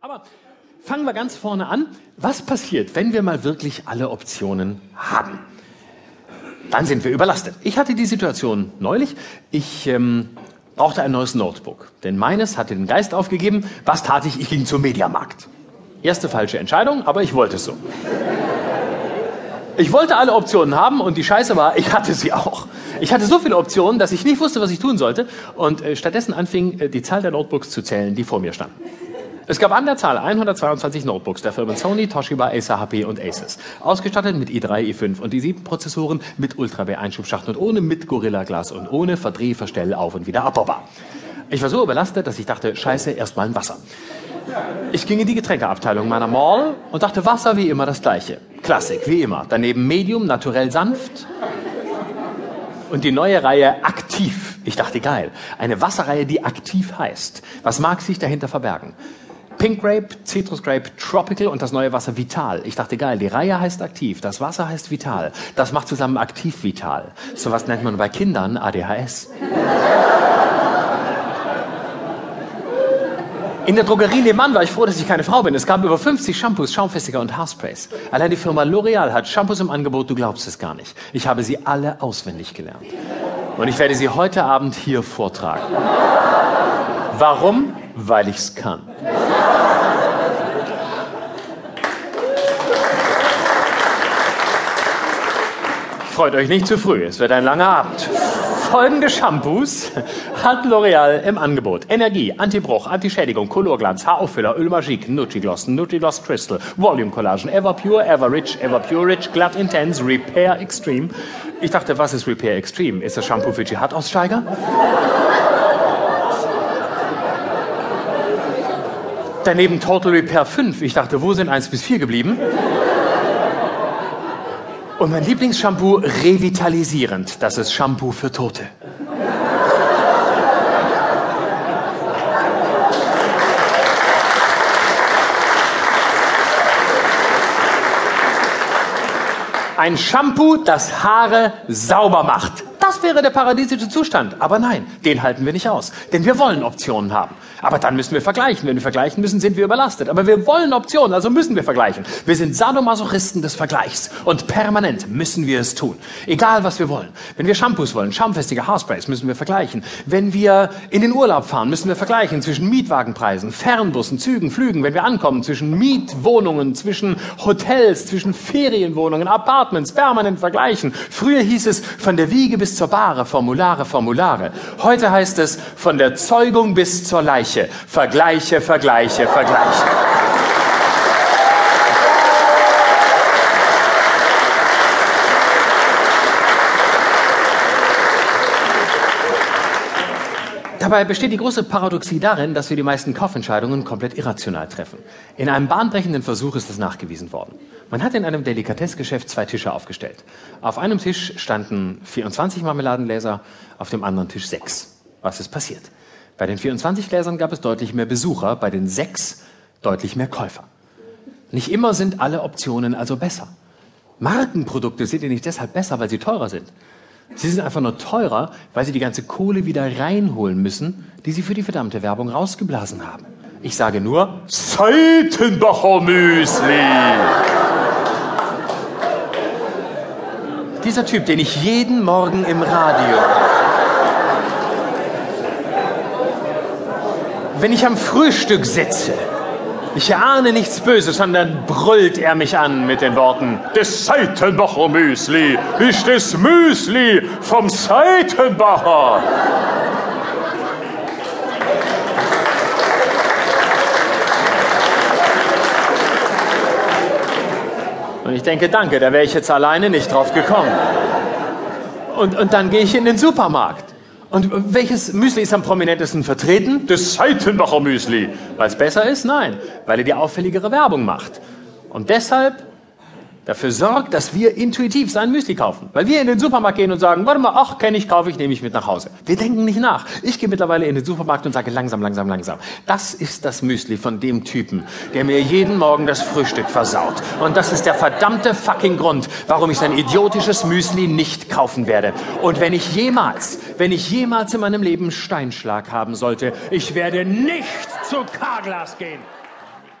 Aber fangen wir ganz vorne an. Was passiert, wenn wir mal wirklich alle Optionen haben? Dann sind wir überlastet. Ich hatte die Situation neulich. Ich ähm, brauchte ein neues Notebook, denn meines hatte den Geist aufgegeben. Was tat ich? Ich ging zum Mediamarkt. Erste falsche Entscheidung, aber ich wollte es so. Ich wollte alle Optionen haben und die Scheiße war, ich hatte sie auch. Ich hatte so viele Optionen, dass ich nicht wusste, was ich tun sollte und äh, stattdessen anfing, äh, die Zahl der Notebooks zu zählen, die vor mir standen. Es gab an der Zahl 122 Notebooks der Firmen Sony, Toshiba, Acer, HP und Asus. Ausgestattet mit i3, i5 und i7 Prozessoren, mit Ultra B Einschubschacht und ohne, mit Gorilla Glas und ohne Verdreh, Verstell, Auf und wieder abbaubar. Ich war so überlastet, dass ich dachte, scheiße, erstmal ein Wasser. Ich ging in die Getränkeabteilung meiner Mall und dachte, Wasser wie immer das gleiche. Klassik, wie immer. Daneben Medium, naturell sanft. Und die neue Reihe aktiv. Ich dachte, geil. Eine Wasserreihe, die aktiv heißt. Was mag sich dahinter verbergen? Pink Grape, Citrus Grape, Tropical und das neue Wasser Vital. Ich dachte, geil, die Reihe heißt aktiv, das Wasser heißt Vital. Das macht zusammen aktiv Vital. So was nennt man bei Kindern ADHS. In der Drogerie nebenan war ich froh, dass ich keine Frau bin. Es gab über 50 Shampoos, Schaumfestiger und Haarsprays. Allein die Firma L'Oreal hat Shampoos im Angebot, du glaubst es gar nicht. Ich habe sie alle auswendig gelernt. Und ich werde sie heute Abend hier vortragen. Warum? Weil ich's kann. Freut euch nicht zu früh, es wird ein langer Abend. Folgende Shampoos hat L'Oreal im Angebot. Energie, Antibruch, Antischädigung, Colorglanz, Haarauffüller, Ölmagique, Nutri-Gloss, Nutri-Gloss Crystal, Volume Collagen, Everpure, Everrich, Everpure Rich, Glatt Intense, Repair Extreme. Ich dachte, was ist Repair Extreme? Ist das Shampoo für Dschihad-Aussteiger? Daneben Total Repair 5. Ich dachte, wo sind 1 bis 4 geblieben? Und mein Lieblingsshampoo revitalisierend. Das ist Shampoo für Tote. Ein Shampoo, das Haare sauber macht. Das wäre der paradiesische Zustand. Aber nein, den halten wir nicht aus. Denn wir wollen Optionen haben. Aber dann müssen wir vergleichen. Wenn wir vergleichen müssen, sind wir überlastet. Aber wir wollen Optionen, also müssen wir vergleichen. Wir sind Sadomasochisten des Vergleichs. Und permanent müssen wir es tun. Egal, was wir wollen. Wenn wir Shampoos wollen, schaumfestige Haarsprays, müssen wir vergleichen. Wenn wir in den Urlaub fahren, müssen wir vergleichen zwischen Mietwagenpreisen, Fernbussen, Zügen, Flügen. Wenn wir ankommen, zwischen Mietwohnungen, zwischen Hotels, zwischen Ferienwohnungen, Apartments, permanent vergleichen. Früher hieß es von der Wiege bis zur Bahre, Formulare, Formulare. Heute heißt es von der Zeugung bis zur Leiche. Vergleiche, Vergleiche, Vergleiche. Dabei besteht die große Paradoxie darin, dass wir die meisten Kaufentscheidungen komplett irrational treffen. In einem bahnbrechenden Versuch ist das nachgewiesen worden. Man hat in einem Delikatessgeschäft zwei Tische aufgestellt. Auf einem Tisch standen 24 Marmeladengläser, auf dem anderen Tisch sechs. Was ist passiert? Bei den 24 Gläsern gab es deutlich mehr Besucher, bei den sechs deutlich mehr Käufer. Nicht immer sind alle Optionen also besser. Markenprodukte sind ja nicht deshalb besser, weil sie teurer sind. Sie sind einfach nur teurer, weil sie die ganze Kohle wieder reinholen müssen, die sie für die verdammte Werbung rausgeblasen haben. Ich sage nur Seitenbacher Müsli. Dieser Typ, den ich jeden Morgen im Radio. Wenn ich am Frühstück sitze ich ahne nichts Böses, sondern brüllt er mich an mit den Worten, des Seitenbacher Müsli ist das Müsli vom Seitenbacher. Und ich denke, danke, da wäre ich jetzt alleine nicht drauf gekommen. Und, und dann gehe ich in den Supermarkt. Und welches Müsli ist am prominentesten vertreten? Das Seitenbacher Müsli. Weil es besser ist? Nein, weil er die auffälligere Werbung macht. Und deshalb dafür sorgt, dass wir intuitiv sein Müsli kaufen. Weil wir in den Supermarkt gehen und sagen, warte mal, ach, kenne ich, kaufe ich, nehme ich mit nach Hause. Wir denken nicht nach. Ich gehe mittlerweile in den Supermarkt und sage langsam, langsam, langsam. Das ist das Müsli von dem Typen, der mir jeden Morgen das Frühstück versaut. Und das ist der verdammte fucking Grund, warum ich sein idiotisches Müsli nicht kaufen werde. Und wenn ich jemals, wenn ich jemals in meinem Leben Steinschlag haben sollte, ich werde nicht zu Carglass gehen.